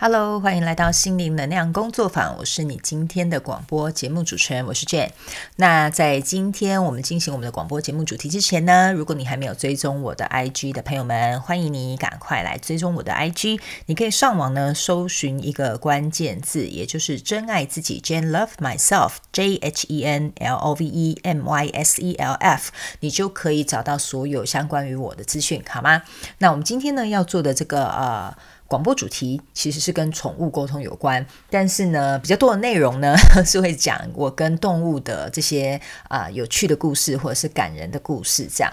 Hello，欢迎来到心灵能量工作坊。我是你今天的广播节目主持人，我是 Jane。那在今天我们进行我们的广播节目主题之前呢，如果你还没有追踪我的 IG 的朋友们，欢迎你赶快来追踪我的 IG。你可以上网呢搜寻一个关键字，也就是“真爱自己 ”，Jane Love Myself，J H E N L O V E M Y S E L F，你就可以找到所有相关于我的资讯，好吗？那我们今天呢要做的这个呃。广播主题其实是跟宠物沟通有关，但是呢，比较多的内容呢 是会讲我跟动物的这些啊有趣的故事或者是感人的故事这样。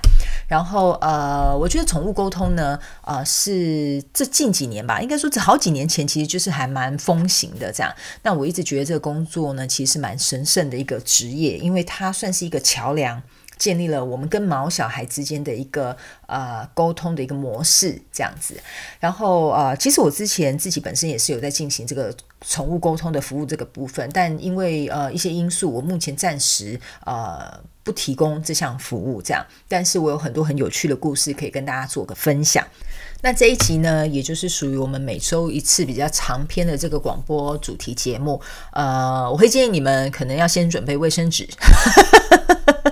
然后呃，我觉得宠物沟通呢，呃，是这近几年吧，应该说这好几年前其实就是还蛮风行的这样。那我一直觉得这个工作呢，其实蛮神圣的一个职业，因为它算是一个桥梁。建立了我们跟毛小孩之间的一个呃沟通的一个模式，这样子。然后呃，其实我之前自己本身也是有在进行这个宠物沟通的服务这个部分，但因为呃一些因素，我目前暂时呃不提供这项服务。这样，但是我有很多很有趣的故事可以跟大家做个分享。那这一集呢，也就是属于我们每周一次比较长篇的这个广播主题节目。呃，我会建议你们可能要先准备卫生纸。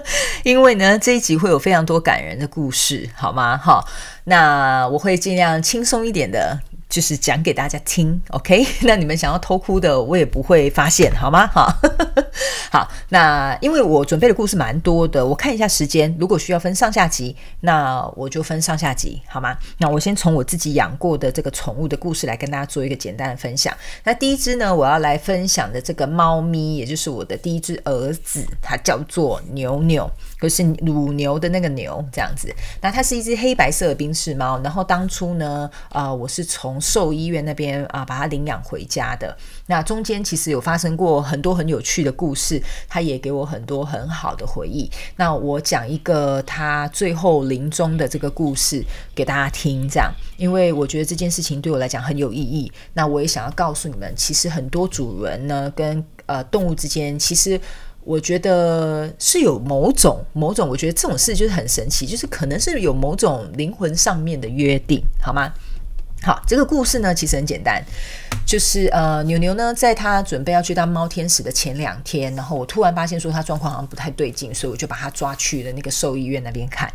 因为呢，这一集会有非常多感人的故事，好吗？好，那我会尽量轻松一点的。就是讲给大家听，OK？那你们想要偷哭的，我也不会发现，好吗？哈，好。那因为我准备的故事蛮多的，我看一下时间，如果需要分上下集，那我就分上下集，好吗？那我先从我自己养过的这个宠物的故事来跟大家做一个简单的分享。那第一只呢，我要来分享的这个猫咪，也就是我的第一只儿子，它叫做牛牛，就是乳牛的那个牛，这样子。那它是一只黑白色的冰室猫，然后当初呢，啊，我是从兽医院那边啊，把它领养回家的。那中间其实有发生过很多很有趣的故事，他也给我很多很好的回忆。那我讲一个他最后临终的这个故事给大家听，这样，因为我觉得这件事情对我来讲很有意义。那我也想要告诉你们，其实很多主人呢，跟呃动物之间，其实我觉得是有某种某种，我觉得这种事就是很神奇，就是可能是有某种灵魂上面的约定，好吗？好，这个故事呢其实很简单，就是呃，牛牛呢在他准备要去当猫天使的前两天，然后我突然发现说他状况好像不太对劲，所以我就把他抓去了那个兽医院那边看。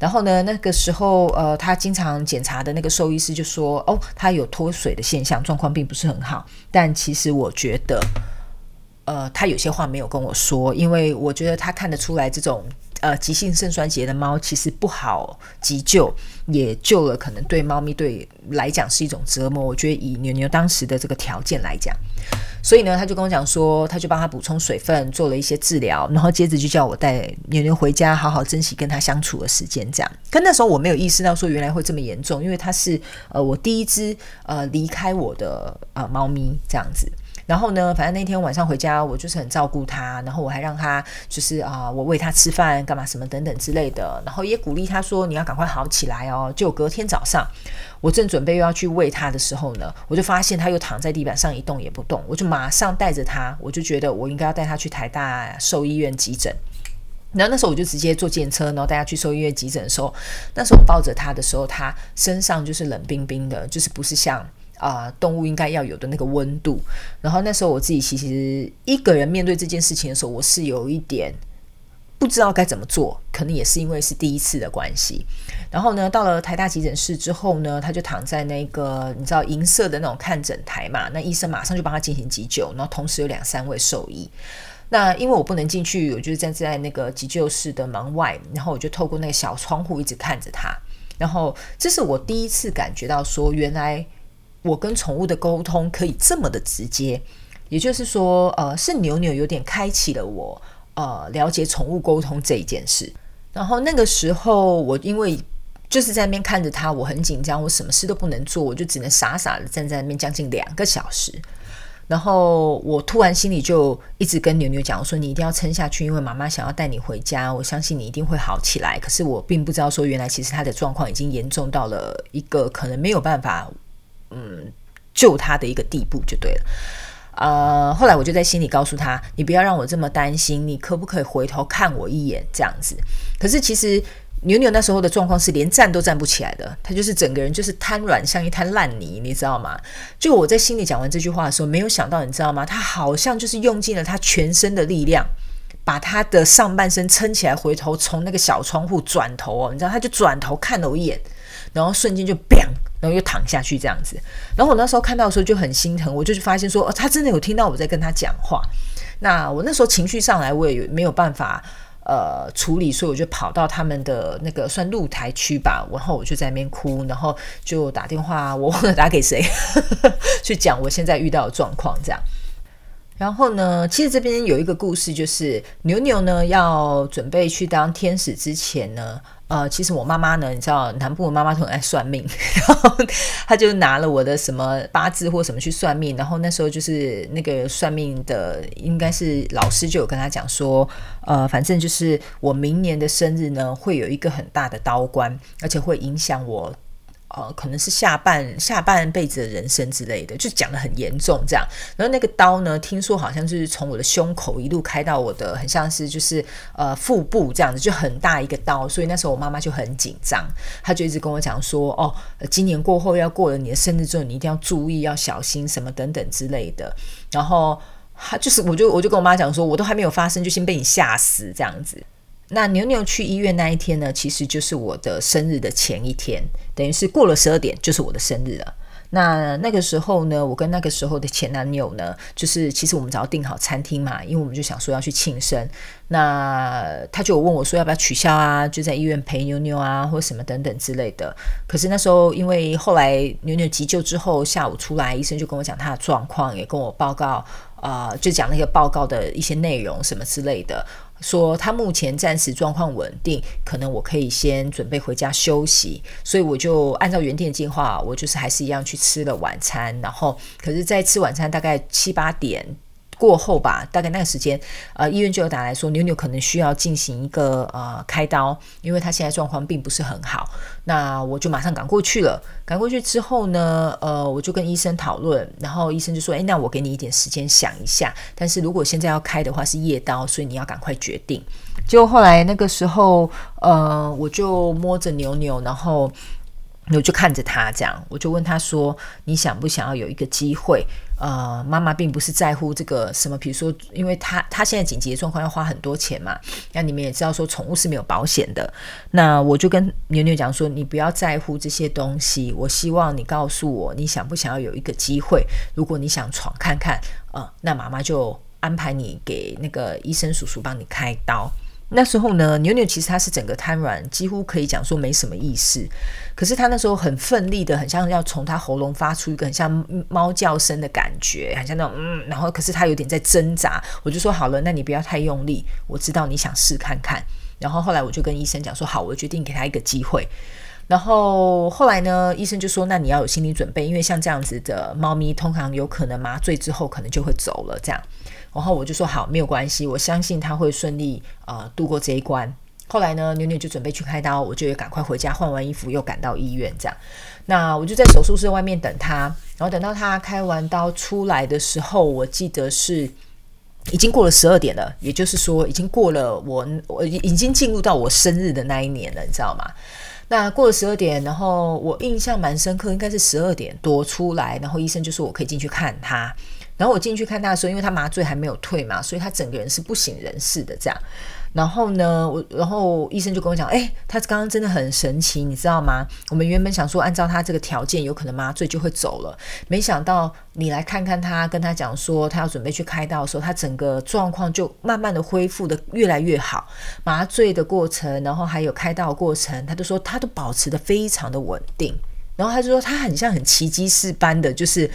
然后呢，那个时候呃，他经常检查的那个兽医师就说，哦，他有脱水的现象，状况并不是很好。但其实我觉得，呃，他有些话没有跟我说，因为我觉得他看得出来这种。呃，急性肾衰竭的猫其实不好急救，也救了，可能对猫咪对来讲是一种折磨。我觉得以牛牛当时的这个条件来讲，所以呢，他就跟我讲说，他就帮他补充水分，做了一些治疗，然后接着就叫我带牛牛回家，好好珍惜跟他相处的时间。这样，可那时候我没有意识到说原来会这么严重，因为它是呃我第一只呃离开我的呃猫咪这样子。然后呢，反正那天晚上回家，我就是很照顾他，然后我还让他就是啊，我喂他吃饭干嘛什么等等之类的，然后也鼓励他说你要赶快好起来哦。就隔天早上，我正准备又要去喂他的时候呢，我就发现他又躺在地板上一动也不动，我就马上带着他，我就觉得我应该要带他去台大兽医院急诊。然后那时候我就直接坐电车，然后带他去兽医院急诊的时候，那时候我抱着他的时候，他身上就是冷冰冰的，就是不是像。啊，动物应该要有的那个温度。然后那时候我自己其实一个人面对这件事情的时候，我是有一点不知道该怎么做，可能也是因为是第一次的关系。然后呢，到了台大急诊室之后呢，他就躺在那个你知道银色的那种看诊台嘛，那医生马上就帮他进行急救，然后同时有两三位兽医。那因为我不能进去，我就站在那个急救室的门外，然后我就透过那个小窗户一直看着他。然后这是我第一次感觉到说，原来。我跟宠物的沟通可以这么的直接，也就是说，呃，是牛牛有点开启了我呃了解宠物沟通这一件事。然后那个时候，我因为就是在那边看着它，我很紧张，我什么事都不能做，我就只能傻傻的站在那边将近两个小时。然后我突然心里就一直跟牛牛讲我说：“你一定要撑下去，因为妈妈想要带你回家，我相信你一定会好起来。”可是我并不知道说，原来其实他的状况已经严重到了一个可能没有办法。嗯，救他的一个地步就对了。呃，后来我就在心里告诉他：“你不要让我这么担心，你可不可以回头看我一眼？”这样子。可是其实牛牛那时候的状况是连站都站不起来的，他就是整个人就是瘫软，像一滩烂泥，你知道吗？就我在心里讲完这句话的时候，没有想到，你知道吗？他好像就是用尽了他全身的力量，把他的上半身撑起来，回头从那个小窗户转头哦，你知道，他就转头看了我一眼，然后瞬间就砰然后又躺下去这样子。然后我那时候看到的时候就很心疼，我就发现说，哦，他真的有听到我在跟他讲话。那我那时候情绪上来，我也没有办法。呃，处理，所以我就跑到他们的那个算露台区吧，然后我就在那边哭，然后就打电话，我忘了打给谁，去讲我现在遇到的状况这样。然后呢，其实这边有一个故事，就是牛牛呢要准备去当天使之前呢。呃，其实我妈妈呢，你知道，南部的妈妈都很爱算命，然后她就拿了我的什么八字或什么去算命，然后那时候就是那个算命的，应该是老师就有跟她讲说，呃，反正就是我明年的生日呢，会有一个很大的刀关，而且会影响我。呃，可能是下半下半辈子的人生之类的，就讲的很严重这样。然后那个刀呢，听说好像就是从我的胸口一路开到我的，很像是就是呃腹部这样子，就很大一个刀。所以那时候我妈妈就很紧张，她就一直跟我讲说，哦，今年过后要过了你的生日之后，你一定要注意，要小心什么等等之类的。然后她就是，我就我就跟我妈讲说，我都还没有发生，就先被你吓死这样子。那牛牛去医院那一天呢，其实就是我的生日的前一天，等于是过了十二点就是我的生日了。那那个时候呢，我跟那个时候的前男友呢，就是其实我们早要订好餐厅嘛，因为我们就想说要去庆生。那他就问我说要不要取消啊，就在医院陪牛牛啊，或什么等等之类的。可是那时候因为后来牛牛急救之后，下午出来，医生就跟我讲他的状况，也跟我报告，呃，就讲那个报告的一些内容什么之类的。说他目前暂时状况稳定，可能我可以先准备回家休息，所以我就按照原定的计划，我就是还是一样去吃了晚餐，然后可是，在吃晚餐大概七八点。过后吧，大概那个时间，呃，医院就有打来说，牛牛可能需要进行一个呃开刀，因为他现在状况并不是很好。那我就马上赶过去了。赶过去之后呢，呃，我就跟医生讨论，然后医生就说：“诶，那我给你一点时间想一下。但是如果现在要开的话是夜刀，所以你要赶快决定。”结果后来那个时候，呃，我就摸着牛牛，然后。我就看着他这样，我就问他说：“你想不想要有一个机会？呃，妈妈并不是在乎这个什么，比如说，因为他他现在紧急的状况要花很多钱嘛。那你们也知道说，宠物是没有保险的。那我就跟牛牛讲说，你不要在乎这些东西。我希望你告诉我，你想不想要有一个机会？如果你想闯看看，呃，那妈妈就安排你给那个医生叔叔帮你开刀。”那时候呢，牛牛其实他是整个瘫软，几乎可以讲说没什么意识。可是他那时候很奋力的，很像要从他喉咙发出一个很像猫叫声的感觉，很像那种嗯。然后可是他有点在挣扎，我就说好了，那你不要太用力，我知道你想试看看。然后后来我就跟医生讲说好，我决定给他一个机会。然后后来呢，医生就说那你要有心理准备，因为像这样子的猫咪，通常有可能麻醉之后可能就会走了这样。然后我就说好，没有关系，我相信他会顺利呃度过这一关。后来呢，牛牛就准备去开刀，我就也赶快回家换完衣服，又赶到医院这样。那我就在手术室外面等他，然后等到他开完刀出来的时候，我记得是已经过了十二点了，也就是说已经过了我我已经进入到我生日的那一年了，你知道吗？那过了十二点，然后我印象蛮深刻，应该是十二点多出来，然后医生就说我可以进去看他。然后我进去看他的时候，因为他麻醉还没有退嘛，所以他整个人是不省人事的这样。然后呢，我然后医生就跟我讲，哎，他刚刚真的很神奇，你知道吗？我们原本想说按照他这个条件，有可能麻醉就会走了，没想到你来看看他，跟他讲说他要准备去开刀的时候，他整个状况就慢慢的恢复的越来越好。麻醉的过程，然后还有开刀过程，他都说他都保持的非常的稳定。然后他就说他很像很奇迹似般的，就是。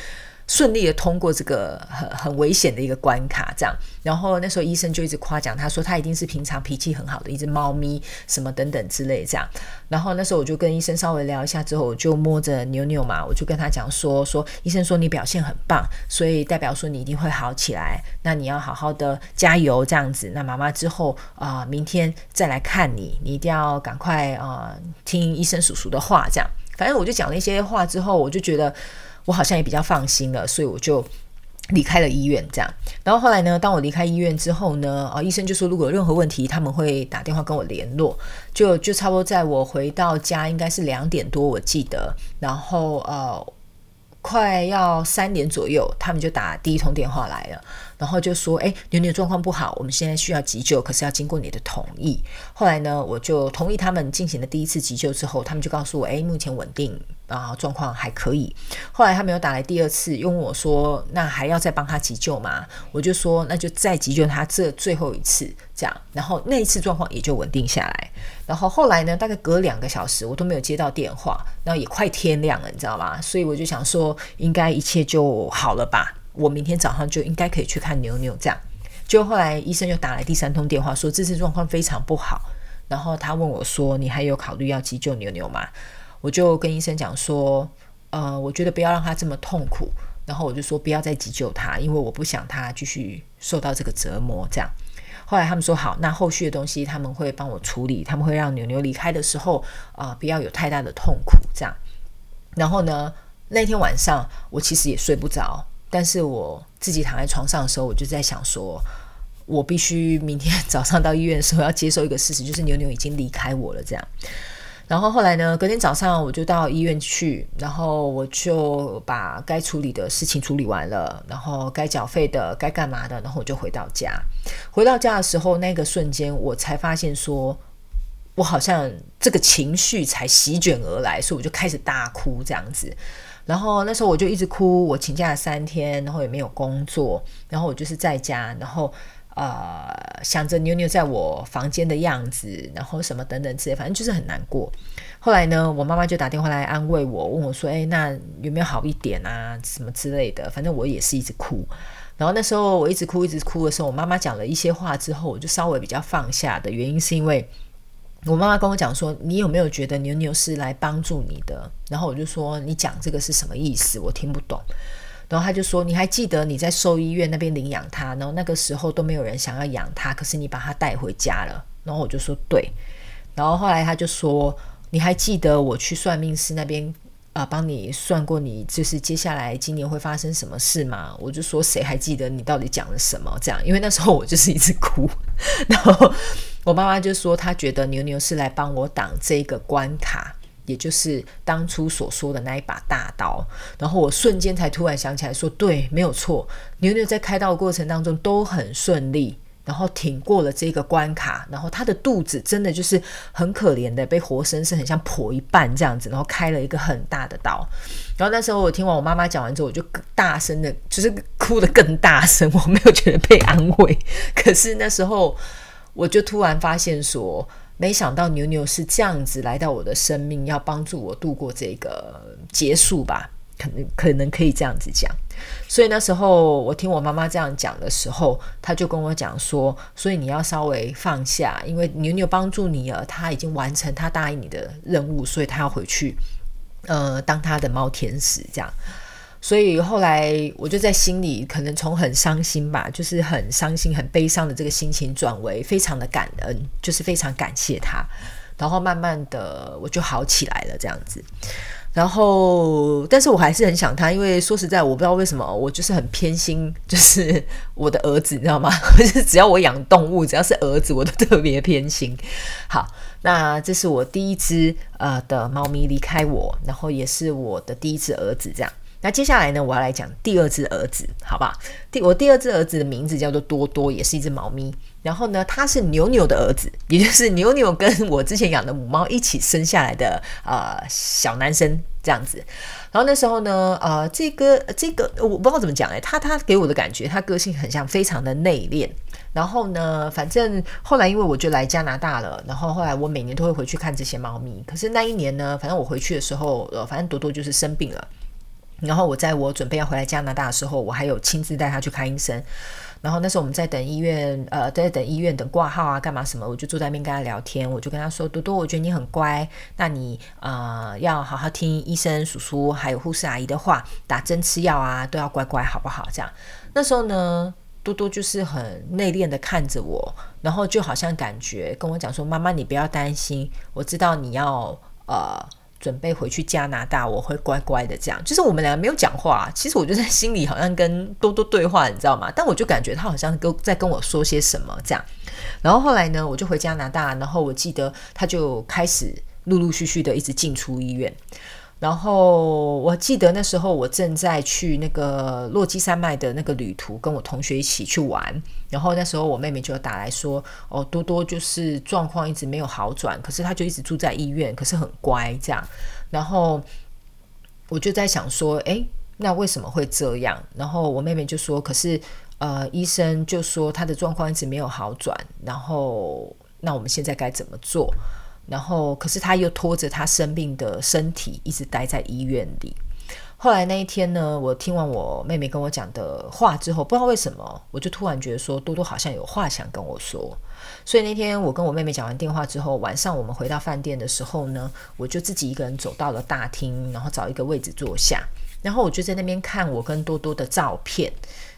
顺利的通过这个很很危险的一个关卡，这样，然后那时候医生就一直夸奖他说他一定是平常脾气很好的一只猫咪，什么等等之类这样。然后那时候我就跟医生稍微聊一下之后，我就摸着牛牛嘛，我就跟他讲说说，医生说你表现很棒，所以代表说你一定会好起来，那你要好好的加油这样子。那妈妈之后啊，明天再来看你，你一定要赶快啊听医生叔叔的话，这样。反正我就讲了一些话之后，我就觉得。我好像也比较放心了，所以我就离开了医院，这样。然后后来呢，当我离开医院之后呢，啊，医生就说如果有任何问题，他们会打电话跟我联络。就就差不多在我回到家，应该是两点多，我记得。然后呃。快要三点左右，他们就打第一通电话来了，然后就说：“哎，牛牛状况不好，我们现在需要急救，可是要经过你的同意。”后来呢，我就同意他们进行了第一次急救之后，他们就告诉我：“哎，目前稳定。”啊，状况还可以。后来他没有打来第二次，又问我说：“那还要再帮他急救吗？”我就说：“那就再急救他这最后一次，这样。”然后那一次状况也就稳定下来。然后后来呢，大概隔两个小时，我都没有接到电话，然后也快天亮了，你知道吗？所以我就想说，应该一切就好了吧？我明天早上就应该可以去看牛牛。这样，就后来医生又打来第三通电话，说这次状况非常不好。然后他问我说：“你还有考虑要急救牛牛吗？”我就跟医生讲说，呃，我觉得不要让他这么痛苦，然后我就说不要再急救他，因为我不想他继续受到这个折磨。这样，后来他们说好，那后续的东西他们会帮我处理，他们会让牛牛离开的时候啊，不要有太大的痛苦。这样，然后呢，那天晚上我其实也睡不着，但是我自己躺在床上的时候，我就在想说，我必须明天早上到医院的时候要接受一个事实，就是牛牛已经离开我了。这样。然后后来呢？隔天早上我就到医院去，然后我就把该处理的事情处理完了，然后该缴费的、该干嘛的，然后我就回到家。回到家的时候，那个瞬间我才发现，说我好像这个情绪才席卷而来，所以我就开始大哭这样子。然后那时候我就一直哭，我请假了三天，然后也没有工作，然后我就是在家，然后。呃，想着妞妞在我房间的样子，然后什么等等之类，反正就是很难过。后来呢，我妈妈就打电话来安慰我，问我说：“哎，那有没有好一点啊？什么之类的？”反正我也是一直哭。然后那时候我一直哭，一直哭的时候，我妈妈讲了一些话之后，我就稍微比较放下的原因是因为我妈妈跟我讲说：“你有没有觉得牛牛是来帮助你的？”然后我就说：“你讲这个是什么意思？我听不懂。”然后他就说：“你还记得你在兽医院那边领养他，然后那个时候都没有人想要养他，可是你把他带回家了。”然后我就说：“对。”然后后来他就说：“你还记得我去算命师那边啊，帮你算过你就是接下来今年会发生什么事吗？”我就说：“谁还记得你到底讲了什么？”这样，因为那时候我就是一直哭。然后我妈妈就说：“她觉得牛牛是来帮我挡这个关卡。”也就是当初所说的那一把大刀，然后我瞬间才突然想起来，说对，没有错，牛牛在开刀过程当中都很顺利，然后挺过了这个关卡，然后他的肚子真的就是很可怜的，被活生生很像剖一半这样子，然后开了一个很大的刀。然后那时候我听完我妈妈讲完之后，我就大声的，就是哭得更大声，我没有觉得被安慰，可是那时候我就突然发现说。没想到牛牛是这样子来到我的生命，要帮助我度过这个结束吧？可能可能可以这样子讲。所以那时候我听我妈妈这样讲的时候，她就跟我讲说：，所以你要稍微放下，因为牛牛帮助你了，他已经完成他答应你的任务，所以他要回去，呃，当他的猫天使这样。所以后来我就在心里，可能从很伤心吧，就是很伤心、很悲伤的这个心情，转为非常的感恩，就是非常感谢他。然后慢慢的我就好起来了，这样子。然后，但是我还是很想他，因为说实在，我不知道为什么，我就是很偏心，就是我的儿子，你知道吗？就是只要我养动物，只要是儿子，我都特别偏心。好，那这是我第一只呃的猫咪离开我，然后也是我的第一只儿子，这样。那接下来呢，我要来讲第二只儿子，好吧？第我第二只儿子的名字叫做多多，也是一只猫咪。然后呢，他是牛牛的儿子，也就是牛牛跟我之前养的母猫一起生下来的呃小男生这样子。然后那时候呢，呃，这个这个我不知道怎么讲哎，他他给我的感觉，他个性很像非常的内敛。然后呢，反正后来因为我就来加拿大了，然后后来我每年都会回去看这些猫咪。可是那一年呢，反正我回去的时候，呃，反正多多就是生病了。然后我在我准备要回来加拿大的时候，我还有亲自带他去看医生。然后那时候我们在等医院，呃，在等医院等挂号啊，干嘛什么？我就坐在那边跟他聊天，我就跟他说：“多多，我觉得你很乖，那你呃要好好听医生、叔叔还有护士阿姨的话，打针吃药啊，都要乖乖，好不好？”这样。那时候呢，多多就是很内敛的看着我，然后就好像感觉跟我讲说：“妈妈，你不要担心，我知道你要呃。”准备回去加拿大，我会乖乖的这样。就是我们两个没有讲话，其实我就在心里好像跟多多对话，你知道吗？但我就感觉他好像跟在跟我说些什么这样。然后后来呢，我就回加拿大，然后我记得他就开始陆陆续续的一直进出医院。然后我记得那时候我正在去那个落基山脉的那个旅途，跟我同学一起去玩。然后那时候我妹妹就打来说：“哦，多多就是状况一直没有好转，可是他就一直住在医院，可是很乖这样。”然后我就在想说：“诶，那为什么会这样？”然后我妹妹就说：“可是呃，医生就说他的状况一直没有好转，然后那我们现在该怎么做？”然后，可是他又拖着他生病的身体一直待在医院里。后来那一天呢，我听完我妹妹跟我讲的话之后，不知道为什么，我就突然觉得说多多好像有话想跟我说。所以那天我跟我妹妹讲完电话之后，晚上我们回到饭店的时候呢，我就自己一个人走到了大厅，然后找一个位置坐下，然后我就在那边看我跟多多的照片，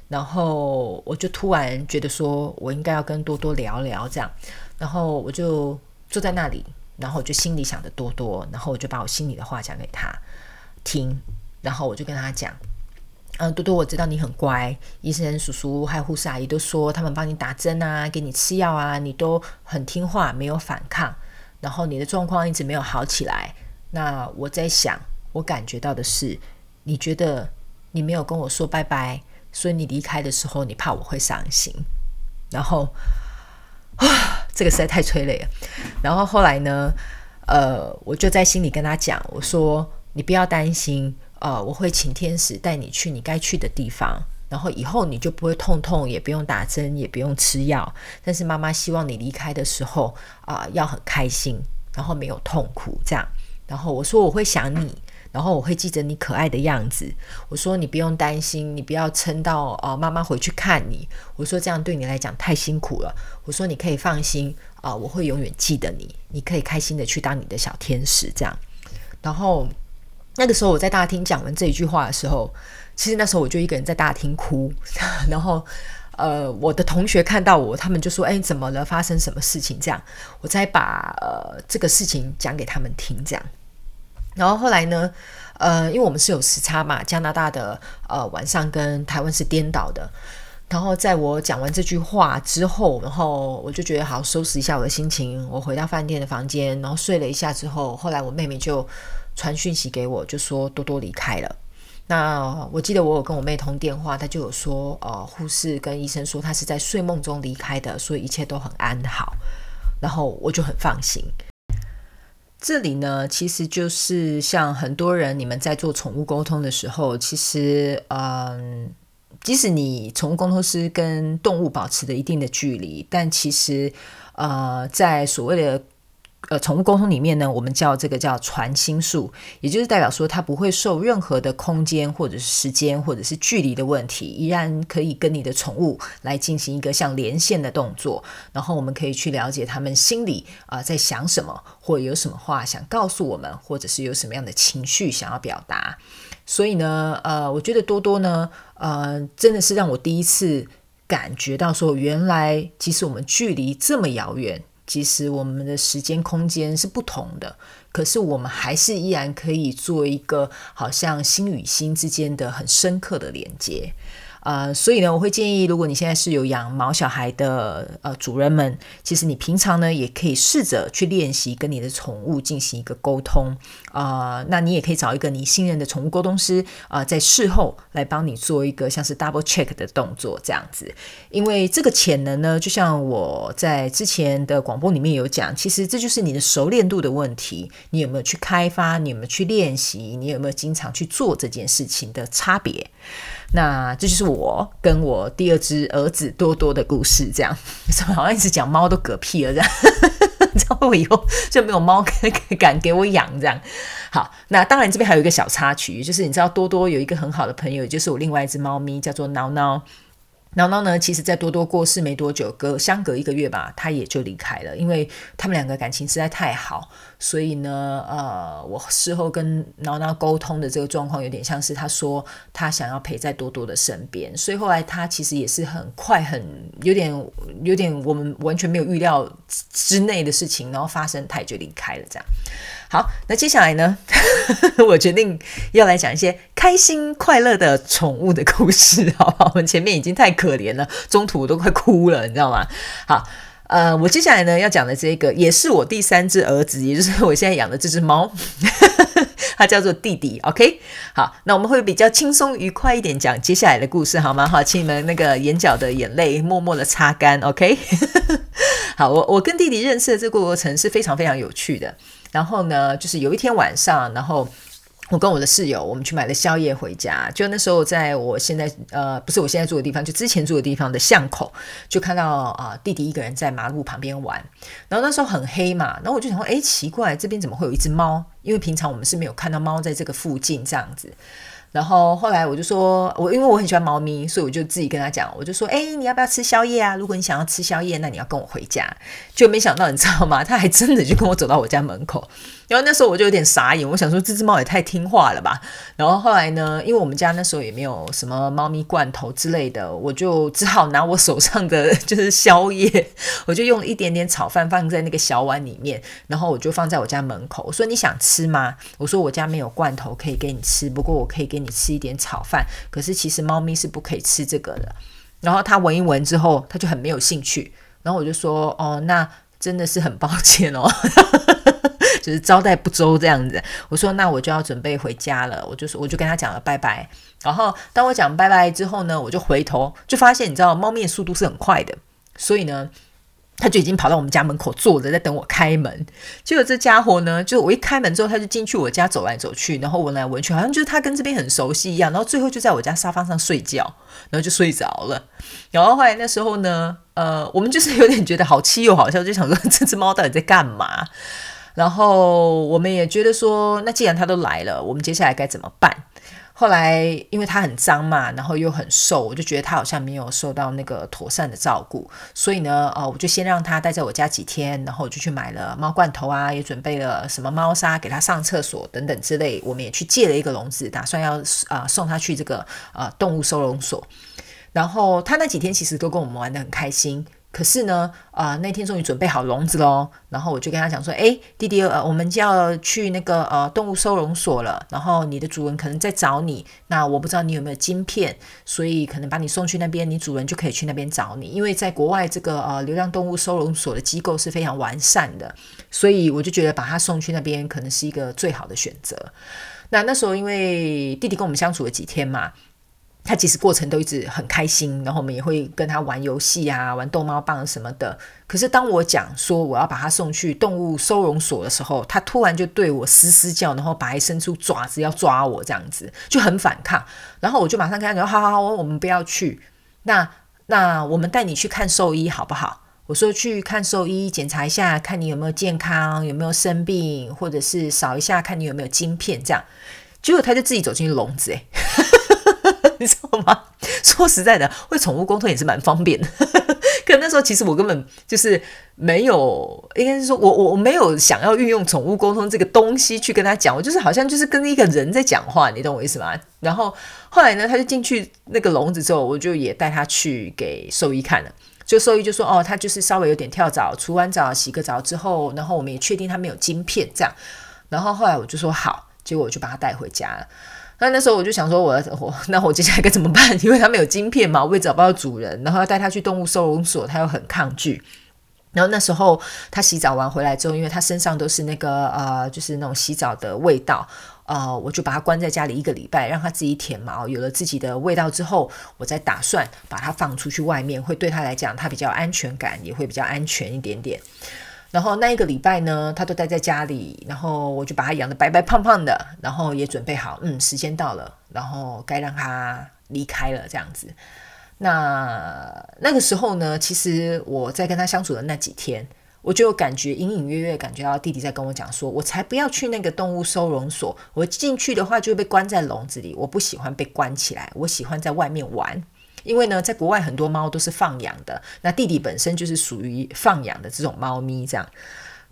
然后我就突然觉得说我应该要跟多多聊聊这样，然后我就坐在那里。然后我就心里想的多多，然后我就把我心里的话讲给他听，然后我就跟他讲，嗯，多多，我知道你很乖，医生叔叔还有护士阿姨都说他们帮你打针啊，给你吃药啊，你都很听话，没有反抗，然后你的状况一直没有好起来。那我在想，我感觉到的是，你觉得你没有跟我说拜拜，所以你离开的时候，你怕我会伤心，然后。啊，这个实在太催泪了。然后后来呢，呃，我就在心里跟他讲，我说你不要担心，呃，我会请天使带你去你该去的地方，然后以后你就不会痛痛，也不用打针，也不用吃药。但是妈妈希望你离开的时候啊，要很开心，然后没有痛苦这样。然后我说我会想你。然后我会记着你可爱的样子。我说你不用担心，你不要撑到啊妈妈回去看你。我说这样对你来讲太辛苦了。我说你可以放心啊，我会永远记得你。你可以开心的去当你的小天使这样。然后那个时候我在大厅讲完这一句话的时候，其实那时候我就一个人在大厅哭。然后呃，我的同学看到我，他们就说：“哎，怎么了？发生什么事情？”这样，我再把呃这个事情讲给他们听。这样。然后后来呢？呃，因为我们是有时差嘛，加拿大的呃晚上跟台湾是颠倒的。然后在我讲完这句话之后，然后我就觉得好收拾一下我的心情。我回到饭店的房间，然后睡了一下之后，后来我妹妹就传讯息给我，就说多多离开了。那我记得我有跟我妹通电话，她就有说，呃，护士跟医生说她是在睡梦中离开的，所以一切都很安好。然后我就很放心。这里呢，其实就是像很多人，你们在做宠物沟通的时候，其实，嗯，即使你宠物沟通师跟动物保持着一定的距离，但其实，呃，在所谓的。呃，宠物沟通里面呢，我们叫这个叫传心术，也就是代表说它不会受任何的空间或者是时间或者是距离的问题，依然可以跟你的宠物来进行一个像连线的动作，然后我们可以去了解他们心里啊在想什么，或有什么话想告诉我们，或者是有什么样的情绪想要表达。所以呢，呃，我觉得多多呢，呃，真的是让我第一次感觉到说，原来即使我们距离这么遥远。其实我们的时间空间是不同的，可是我们还是依然可以做一个好像心与心之间的很深刻的连接。呃，所以呢，我会建议，如果你现在是有养毛小孩的呃主人们，其实你平常呢也可以试着去练习跟你的宠物进行一个沟通啊。那你也可以找一个你信任的宠物沟通师啊，在事后来帮你做一个像是 double check 的动作这样子。因为这个潜能呢，就像我在之前的广播里面有讲，其实这就是你的熟练度的问题，你有没有去开发，你有没有去练习，你有没有经常去做这件事情的差别。那这就是我跟我第二只儿子多多的故事，这样 怎么好像一直讲猫都嗝屁了这样，知道我以后就没有猫敢给我养这样。好，那当然这边还有一个小插曲，就是你知道多多有一个很好的朋友，就是我另外一只猫咪叫做挠挠。然后呢，其实，在多多过世没多久，隔相隔一个月吧，他也就离开了，因为他们两个感情实在太好，所以呢，呃，我事后跟挠挠沟通的这个状况，有点像是他说他想要陪在多多的身边，所以后来他其实也是很快，很有点有点我们完全没有预料之内的事情，然后发生，他也就离开了。这样，好，那接下来呢，我决定要来讲一些开心快乐的宠物的故事，好不好？我们前面已经太可怜了，中途我都快哭了，你知道吗？好，呃，我接下来呢要讲的这个，也是我第三只儿子，也就是我现在养的这只猫。它叫做弟弟，OK，好，那我们会比较轻松愉快一点讲接下来的故事，好吗？好，请你们那个眼角的眼泪默默的擦干，OK。好，我我跟弟弟认识的这个过程是非常非常有趣的。然后呢，就是有一天晚上，然后。我跟我的室友，我们去买了宵夜回家。就那时候，在我现在呃，不是我现在住的地方，就之前住的地方的巷口，就看到啊弟弟一个人在马路旁边玩。然后那时候很黑嘛，然后我就想说，哎，奇怪，这边怎么会有一只猫？因为平常我们是没有看到猫在这个附近这样子。然后后来我就说，我因为我很喜欢猫咪，所以我就自己跟他讲，我就说，哎，你要不要吃宵夜啊？如果你想要吃宵夜，那你要跟我回家。就没想到，你知道吗？他还真的就跟我走到我家门口。然后那时候我就有点傻眼，我想说这只猫也太听话了吧。然后后来呢，因为我们家那时候也没有什么猫咪罐头之类的，我就只好拿我手上的 就是宵夜，我就用一点点炒饭放在那个小碗里面，然后我就放在我家门口。我说你想吃吗？我说我家没有罐头可以给你吃，不过我可以给你吃一点炒饭。可是其实猫咪是不可以吃这个的。然后他闻一闻之后，他就很没有兴趣。然后我就说哦，那真的是很抱歉哦。就是招待不周这样子，我说那我就要准备回家了，我就说我就跟他讲了拜拜。然后当我讲拜拜之后呢，我就回头就发现，你知道猫咪的速度是很快的，所以呢，他就已经跑到我们家门口坐着在等我开门。结果这家伙呢，就我一开门之后，他就进去我家走来走去，然后闻来闻去，好像就是他跟这边很熟悉一样。然后最后就在我家沙发上睡觉，然后就睡着了。然后后来那时候呢，呃，我们就是有点觉得好气又好笑，就想说 这只猫到底在干嘛？然后我们也觉得说，那既然他都来了，我们接下来该怎么办？后来因为他很脏嘛，然后又很瘦，我就觉得他好像没有受到那个妥善的照顾，所以呢，哦，我就先让他待在我家几天，然后我就去买了猫罐头啊，也准备了什么猫砂给他上厕所等等之类。我们也去借了一个笼子，打算要啊送他去这个呃动物收容所。然后他那几天其实都跟我们玩的很开心。可是呢，啊，那天终于准备好笼子喽，然后我就跟他讲说，哎，弟弟，呃，我们就要去那个呃动物收容所了，然后你的主人可能在找你，那我不知道你有没有晶片，所以可能把你送去那边，你主人就可以去那边找你，因为在国外这个呃流浪动物收容所的机构是非常完善的，所以我就觉得把他送去那边可能是一个最好的选择。那那时候因为弟弟跟我们相处了几天嘛。他其实过程都一直很开心，然后我们也会跟他玩游戏啊，玩逗猫棒什么的。可是当我讲说我要把他送去动物收容所的时候，他突然就对我嘶嘶叫，然后把还伸出爪子要抓我，这样子就很反抗。然后我就马上跟他讲：“好好好，我们不要去。那那我们带你去看兽医好不好？”我说去看兽医，检查一下，看你有没有健康，有没有生病，或者是扫一下，看你有没有晶片。这样，结果他就自己走进笼子，诶。你知道吗？说实在的，会宠物沟通也是蛮方便的。可那时候其实我根本就是没有，应该是说我我我没有想要运用宠物沟通这个东西去跟他讲，我就是好像就是跟一个人在讲话，你懂我意思吗？然后后来呢，他就进去那个笼子之后，我就也带他去给兽医看了。就兽医就说：“哦，他就是稍微有点跳蚤，除完澡洗个澡之后，然后我们也确定他没有晶片这样。然后后来我就说好，结果我就把他带回家了。”那那时候我就想说，我我 那我接下来该怎么办？因为它没有晶片嘛，我也找不到主人，然后要带它去动物收容所，它又很抗拒。然后那时候它洗澡完回来之后，因为它身上都是那个呃，就是那种洗澡的味道，呃，我就把它关在家里一个礼拜，让它自己舔毛，有了自己的味道之后，我再打算把它放出去外面，会对他来讲，他比较安全感，也会比较安全一点点。然后那一个礼拜呢，他都待在家里，然后我就把他养的白白胖胖的，然后也准备好，嗯，时间到了，然后该让他离开了这样子。那那个时候呢，其实我在跟他相处的那几天，我就感觉隐隐约约感觉到弟弟在跟我讲说，我才不要去那个动物收容所，我进去的话就会被关在笼子里，我不喜欢被关起来，我喜欢在外面玩。因为呢，在国外很多猫都是放养的，那弟弟本身就是属于放养的这种猫咪，这样。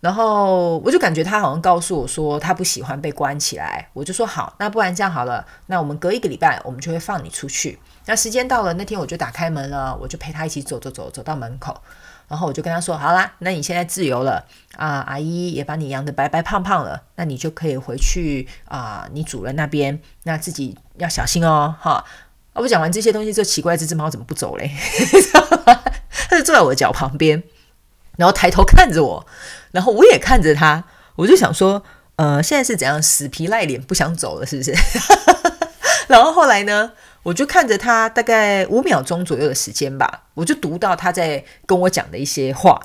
然后我就感觉他好像告诉我说他不喜欢被关起来，我就说好，那不然这样好了，那我们隔一个礼拜我们就会放你出去。那时间到了那天我就打开门了，我就陪他一起走走走走到门口，然后我就跟他说好啦，那你现在自由了啊，阿姨也把你养得白白胖胖了，那你就可以回去啊，你主人那边，那自己要小心哦，哈。我讲完这些东西之后，奇怪，这只猫怎么不走嘞？它就坐在我的脚旁边，然后抬头看着我。然后我也看着它，我就想说，呃，现在是怎样死皮赖脸不想走了，是不是？然后后来呢，我就看着它大概五秒钟左右的时间吧，我就读到它在跟我讲的一些话，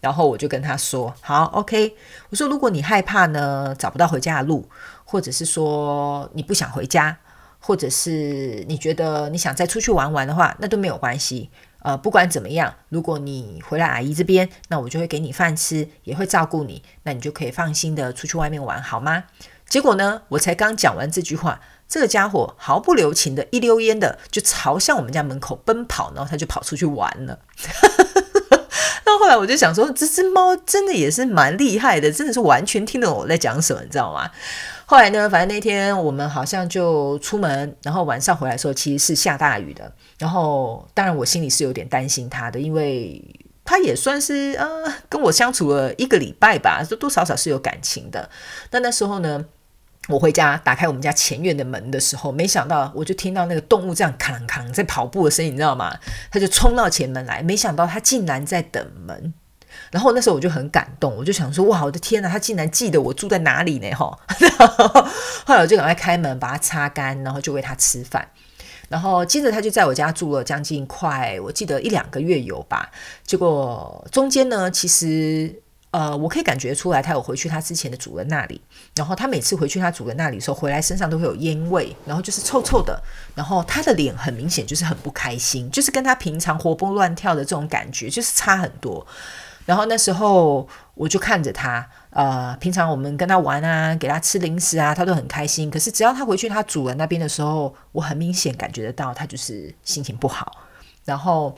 然后我就跟他说：“好，OK。”我说：“如果你害怕呢，找不到回家的路，或者是说你不想回家，或者是你觉得你想再出去玩玩的话，那都没有关系。”呃，不管怎么样，如果你回来阿姨这边，那我就会给你饭吃，也会照顾你，那你就可以放心的出去外面玩，好吗？结果呢，我才刚讲完这句话，这个家伙毫不留情的一溜烟的就朝向我们家门口奔跑，然后他就跑出去玩了。那后来我就想说，这只猫真的也是蛮厉害的，真的是完全听得懂我在讲什么，你知道吗？后来呢，反正那天我们好像就出门，然后晚上回来的时候其实是下大雨的。然后当然我心里是有点担心他的，因为他也算是呃跟我相处了一个礼拜吧，多多少少是有感情的。那那时候呢，我回家打开我们家前院的门的时候，没想到我就听到那个动物这样扛扛在跑步的声音，你知道吗？他就冲到前门来，没想到他竟然在等门。然后那时候我就很感动，我就想说：哇，我的天哪，他竟然记得我住在哪里呢？哈！后来我就赶快开门把它擦干，然后就喂它吃饭。然后接着他就在我家住了将近快，我记得一两个月有吧。结果中间呢，其实呃，我可以感觉出来，他有回去他之前的主人那里。然后他每次回去他主人那里的时候，回来身上都会有烟味，然后就是臭臭的。然后他的脸很明显就是很不开心，就是跟他平常活蹦乱跳的这种感觉就是差很多。然后那时候我就看着他，呃，平常我们跟他玩啊，给他吃零食啊，他都很开心。可是只要他回去他主人那边的时候，我很明显感觉得到他就是心情不好。然后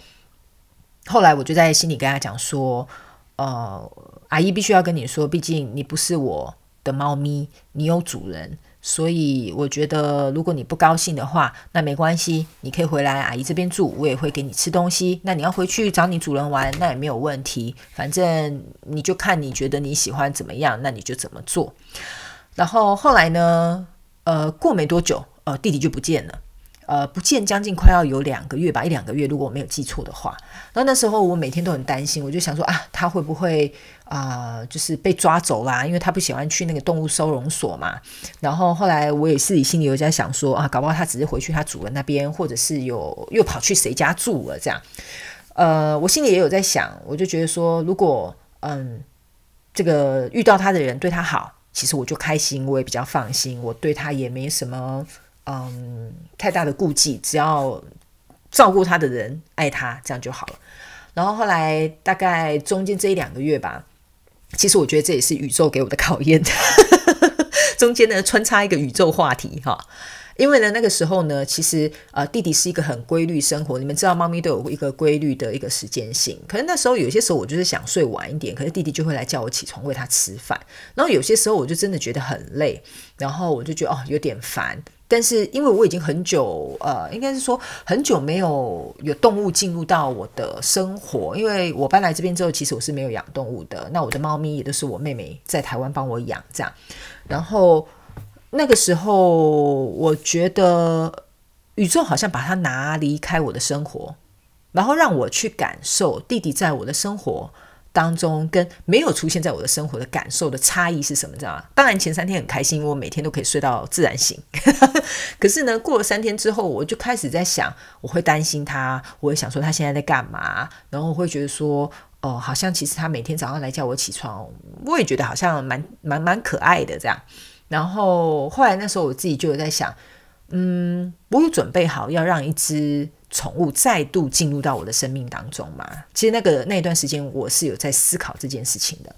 后来我就在心里跟他讲说，呃，阿姨必须要跟你说，毕竟你不是我的猫咪，你有主人。所以我觉得，如果你不高兴的话，那没关系，你可以回来阿姨这边住，我也会给你吃东西。那你要回去找你主人玩，那也没有问题，反正你就看你觉得你喜欢怎么样，那你就怎么做。然后后来呢，呃，过没多久，呃，弟弟就不见了。呃，不见将近快要有两个月吧，一两个月，如果我没有记错的话。然后那时候我每天都很担心，我就想说啊，他会不会啊，就是被抓走啦？因为他不喜欢去那个动物收容所嘛。然后后来我也自己心里有在想说啊，搞不好他只是回去他主人那边，或者是有又跑去谁家住了这样。呃，我心里也有在想，我就觉得说，如果嗯，这个遇到他的人对他好，其实我就开心，我也比较放心，我对他也没什么。嗯，太大的顾忌，只要照顾他的人爱他，这样就好了。然后后来大概中间这一两个月吧，其实我觉得这也是宇宙给我的考验。中间呢穿插一个宇宙话题哈，因为呢那个时候呢，其实呃弟弟是一个很规律生活，你们知道猫咪都有一个规律的一个时间性。可是那时候有些时候我就是想睡晚一点，可是弟弟就会来叫我起床喂他吃饭。然后有些时候我就真的觉得很累，然后我就觉得哦有点烦。但是因为我已经很久，呃，应该是说很久没有有动物进入到我的生活。因为我搬来这边之后，其实我是没有养动物的。那我的猫咪也都是我妹妹在台湾帮我养这样。然后那个时候，我觉得宇宙好像把它拿离开我的生活，然后让我去感受弟弟在我的生活。当中跟没有出现在我的生活的感受的差异是什么？知道吗？当然前三天很开心，我每天都可以睡到自然醒。可是呢，过了三天之后，我就开始在想，我会担心他，我会想说他现在在干嘛，然后我会觉得说，哦，好像其实他每天早上来叫我起床，我也觉得好像蛮蛮蛮可爱的这样。然后后来那时候我自己就有在想，嗯，我有准备好要让一只。宠物再度进入到我的生命当中嘛？其实那个那一段时间我是有在思考这件事情的。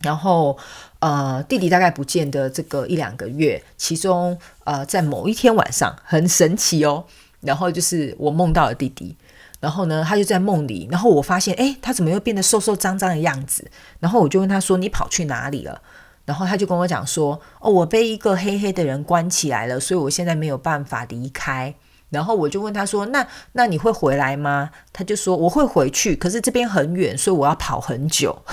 然后，呃，弟弟大概不见的这个一两个月，其中呃，在某一天晚上很神奇哦。然后就是我梦到了弟弟，然后呢，他就在梦里，然后我发现，哎，他怎么又变得瘦瘦脏脏的样子？然后我就问他说：“你跑去哪里了？”然后他就跟我讲说：“哦，我被一个黑黑的人关起来了，所以我现在没有办法离开。”然后我就问他说：“那那你会回来吗？”他就说：“我会回去，可是这边很远，所以我要跑很久。”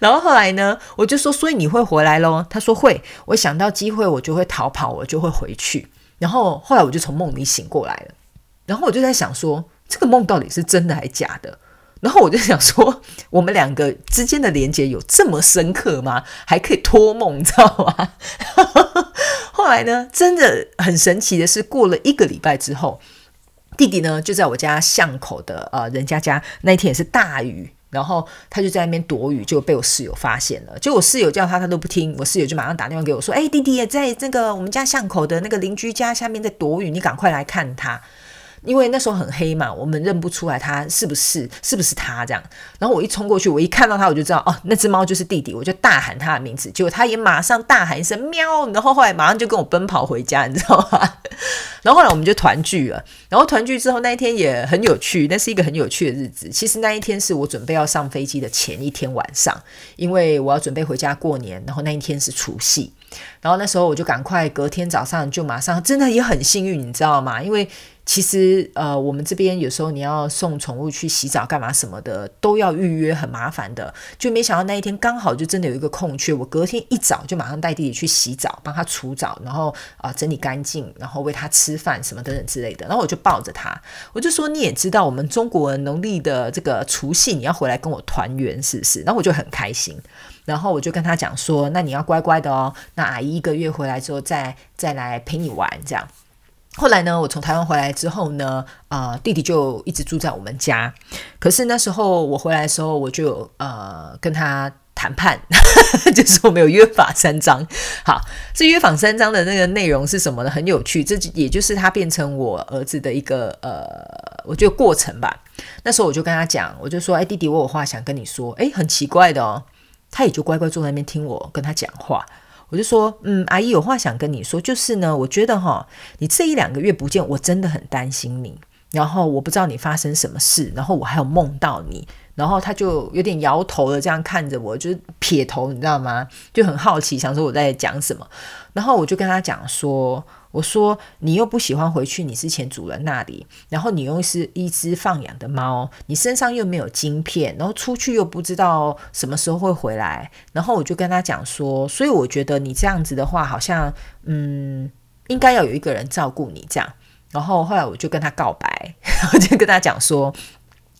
然后后来呢，我就说：“所以你会回来喽？”他说：“会。”我想到机会，我就会逃跑，我就会回去。然后后来我就从梦里醒过来了，然后我就在想说，这个梦到底是真的还是假的？然后我就想说，我们两个之间的连接有这么深刻吗？还可以托梦，你知道吗？后来呢，真的很神奇的是，过了一个礼拜之后，弟弟呢就在我家巷口的呃人家家，那一天也是大雨。然后他就在那边躲雨，就被我室友发现了。就我室友叫他，他都不听。我室友就马上打电话给我说：“哎，弟弟也在这个我们家巷口的那个邻居家下面在躲雨，你赶快来看他。”因为那时候很黑嘛，我们认不出来他是不是是不是他这样。然后我一冲过去，我一看到他，我就知道哦，那只猫就是弟弟，我就大喊他的名字，结果他也马上大喊一声喵，然后后来马上就跟我奔跑回家，你知道吗？然后后来我们就团聚了。然后团聚之后那一天也很有趣，那是一个很有趣的日子。其实那一天是我准备要上飞机的前一天晚上，因为我要准备回家过年，然后那一天是除夕。然后那时候我就赶快隔天早上就马上，真的也很幸运，你知道吗？因为其实呃，我们这边有时候你要送宠物去洗澡干嘛什么的，都要预约，很麻烦的。就没想到那一天刚好就真的有一个空缺，我隔天一早就马上带弟弟去洗澡，帮他除澡，然后啊整理干净，然后喂他吃饭什么等等之类的。然后我就抱着他，我就说你也知道我们中国人农历的这个除夕你要回来跟我团圆是不是？然后我就很开心。然后我就跟他讲说，那你要乖乖的哦。那阿姨一个月回来之后，再再来陪你玩这样。后来呢，我从台湾回来之后呢，啊，弟弟就一直住在我们家。可是那时候我回来的时候，我就呃跟他谈判，就是我们有约法三章。好，这约法三章的那个内容是什么呢？很有趣，这也就是他变成我儿子的一个呃，我觉得过程吧。那时候我就跟他讲，我就说，哎，弟弟，我有话想跟你说。哎，很奇怪的哦。他也就乖乖坐在那边听我跟他讲话，我就说，嗯，阿姨有话想跟你说，就是呢，我觉得哈，你这一两个月不见，我真的很担心你。然后我不知道你发生什么事，然后我还有梦到你，然后他就有点摇头的这样看着我，就是撇头，你知道吗？就很好奇，想说我在讲什么。然后我就跟他讲说。我说你又不喜欢回去你之前主人那里，然后你又是一只放养的猫，你身上又没有晶片，然后出去又不知道什么时候会回来，然后我就跟他讲说，所以我觉得你这样子的话，好像嗯，应该要有一个人照顾你这样。然后后来我就跟他告白，我就跟他讲说，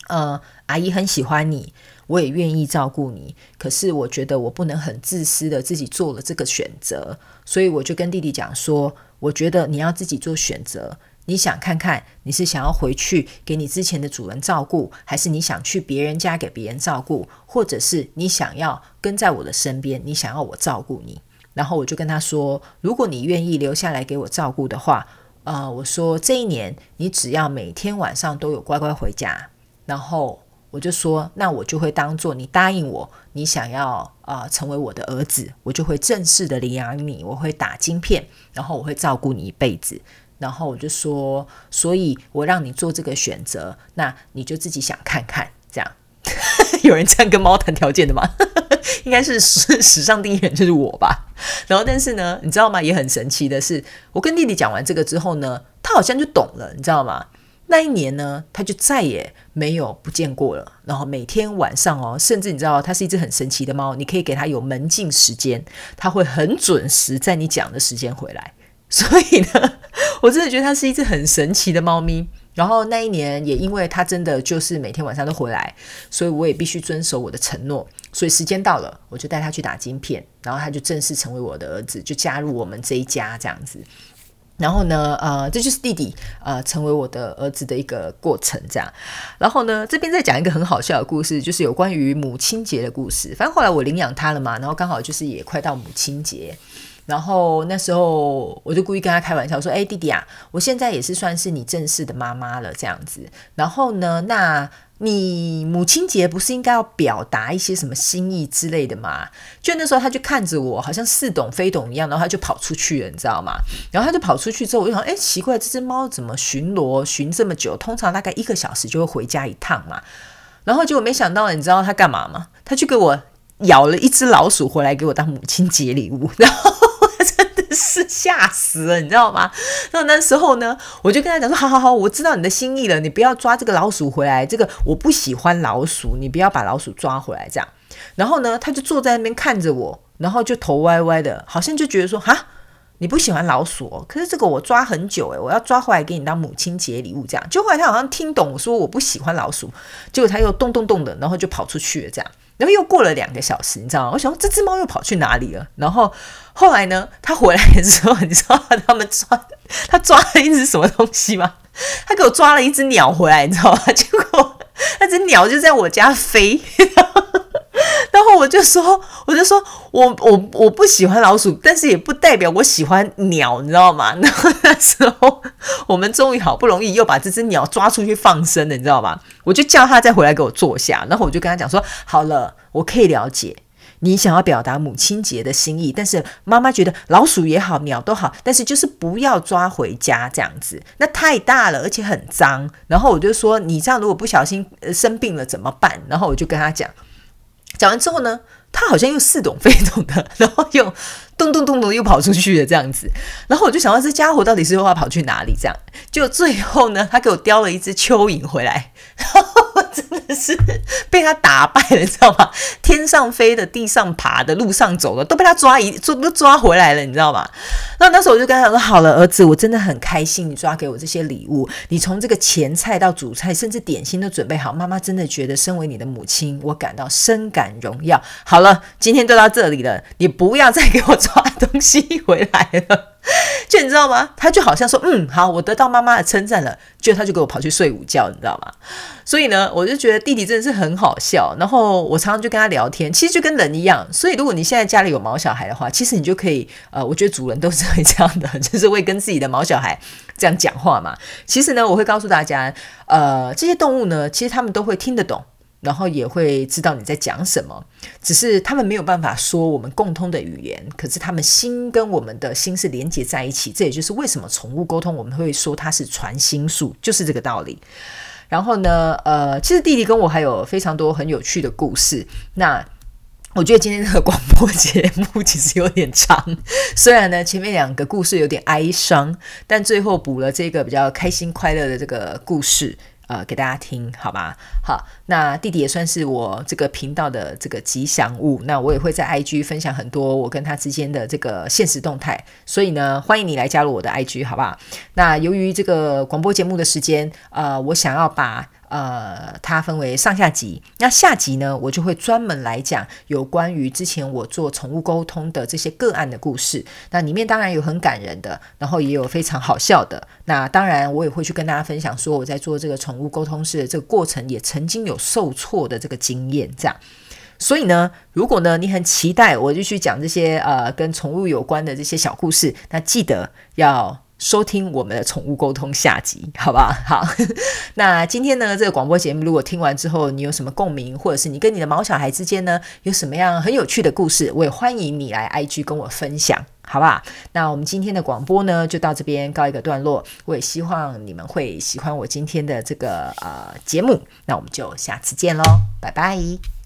呃，阿姨很喜欢你。我也愿意照顾你，可是我觉得我不能很自私的自己做了这个选择，所以我就跟弟弟讲说，我觉得你要自己做选择，你想看看你是想要回去给你之前的主人照顾，还是你想去别人家给别人照顾，或者是你想要跟在我的身边，你想要我照顾你。然后我就跟他说，如果你愿意留下来给我照顾的话，呃，我说这一年你只要每天晚上都有乖乖回家，然后。我就说，那我就会当做你答应我，你想要啊成为我的儿子，我就会正式的领养你，我会打晶片，然后我会照顾你一辈子。然后我就说，所以我让你做这个选择，那你就自己想看看。这样 有人这样跟猫谈条件的吗？应该是史史上第一人就是我吧。然后但是呢，你知道吗？也很神奇的是，我跟弟弟讲完这个之后呢，他好像就懂了，你知道吗？那一年呢，他就再也没有不见过了。然后每天晚上哦，甚至你知道，它是一只很神奇的猫，你可以给它有门禁时间，它会很准时在你讲的时间回来。所以呢，我真的觉得它是一只很神奇的猫咪。然后那一年也因为它真的就是每天晚上都回来，所以我也必须遵守我的承诺。所以时间到了，我就带它去打晶片，然后它就正式成为我的儿子，就加入我们这一家这样子。然后呢，呃，这就是弟弟呃成为我的儿子的一个过程，这样。然后呢，这边再讲一个很好笑的故事，就是有关于母亲节的故事。反正后来我领养他了嘛，然后刚好就是也快到母亲节，然后那时候我就故意跟他开玩笑说：“哎，弟弟啊，我现在也是算是你正式的妈妈了，这样子。然后呢，那你母亲节不是应该要表达一些什么心意之类的吗？”就那时候他就看着我，好像似懂非懂一样，然后他就跑出去了，你知道吗？然后他就跑出去之后，我就想：“哎，奇怪，这只猫怎么巡逻巡这么久？通常大概一个小时就会回家一趟嘛。”然后结果没想到，你知道他干嘛吗？他去给我咬了一只老鼠回来给我当母亲节礼物，然后是吓死了，你知道吗？那那时候呢，我就跟他讲说：“好好好，我知道你的心意了，你不要抓这个老鼠回来，这个我不喜欢老鼠，你不要把老鼠抓回来。”这样，然后呢，他就坐在那边看着我，然后就头歪歪的，好像就觉得说：“哈。”你不喜欢老鼠，可是这个我抓很久诶，我要抓回来给你当母亲节礼物，这样。就后来他好像听懂我说我不喜欢老鼠，结果他又咚咚咚的，然后就跑出去了，这样。然后又过了两个小时，你知道吗？我想这只猫又跑去哪里了？然后后来呢，它回来的时候，你知道他们抓它抓了一只什么东西吗？它给我抓了一只鸟回来，你知道吗？结果那只鸟就在我家飞。然后我就说，我就说我我我不喜欢老鼠，但是也不代表我喜欢鸟，你知道吗？然 后那时候我们终于好不容易又把这只鸟抓出去放生了，你知道吗？我就叫他再回来给我坐下，然后我就跟他讲说，好了，我可以了解你想要表达母亲节的心意，但是妈妈觉得老鼠也好，鸟都好，但是就是不要抓回家这样子，那太大了，而且很脏。然后我就说，你这样如果不小心生病了怎么办？然后我就跟他讲。讲完之后呢，他好像又似懂非懂的，然后又咚咚咚咚又跑出去了这样子，然后我就想到这家伙到底是又要跑去哪里？这样，就最后呢，他给我叼了一只蚯蚓回来，然后真的是被他打败了，你知道吗？天上飞的、地上爬的、路上走的，都被他抓一抓都抓回来了，你知道吗？那那时候我就跟他说：“好了，儿子，我真的很开心，你抓给我这些礼物，你从这个前菜到主菜，甚至点心都准备好。妈妈真的觉得，身为你的母亲，我感到深感荣耀。好了，今天就到这里了，你不要再给我抓东西回来了。” 就你知道吗？他就好像说，嗯，好，我得到妈妈的称赞了，就他就给我跑去睡午觉，你知道吗？所以呢，我就觉得弟弟真的是很好笑。然后我常常就跟他聊天，其实就跟人一样。所以如果你现在家里有毛小孩的话，其实你就可以，呃，我觉得主人都是会这样的，就是会跟自己的毛小孩这样讲话嘛。其实呢，我会告诉大家，呃，这些动物呢，其实他们都会听得懂。然后也会知道你在讲什么，只是他们没有办法说我们共通的语言，可是他们心跟我们的心是连接在一起。这也就是为什么宠物沟通我们会说它是传心术，就是这个道理。然后呢，呃，其实弟弟跟我还有非常多很有趣的故事。那我觉得今天这个广播节目其实有点长，虽然呢前面两个故事有点哀伤，但最后补了这个比较开心快乐的这个故事。呃，给大家听好吧？好，那弟弟也算是我这个频道的这个吉祥物。那我也会在 IG 分享很多我跟他之间的这个现实动态，所以呢，欢迎你来加入我的 IG，好不好？那由于这个广播节目的时间，呃，我想要把。呃，它分为上下集。那下集呢，我就会专门来讲有关于之前我做宠物沟通的这些个案的故事。那里面当然有很感人的，然后也有非常好笑的。那当然，我也会去跟大家分享说我在做这个宠物沟通师的这个过程，也曾经有受挫的这个经验。这样，所以呢，如果呢你很期待我就去讲这些呃跟宠物有关的这些小故事，那记得要。收听我们的宠物沟通下集，好不好？好，那今天呢，这个广播节目如果听完之后，你有什么共鸣，或者是你跟你的毛小孩之间呢，有什么样很有趣的故事，我也欢迎你来 IG 跟我分享，好不好？那我们今天的广播呢，就到这边告一个段落。我也希望你们会喜欢我今天的这个呃节目，那我们就下次见喽，拜拜。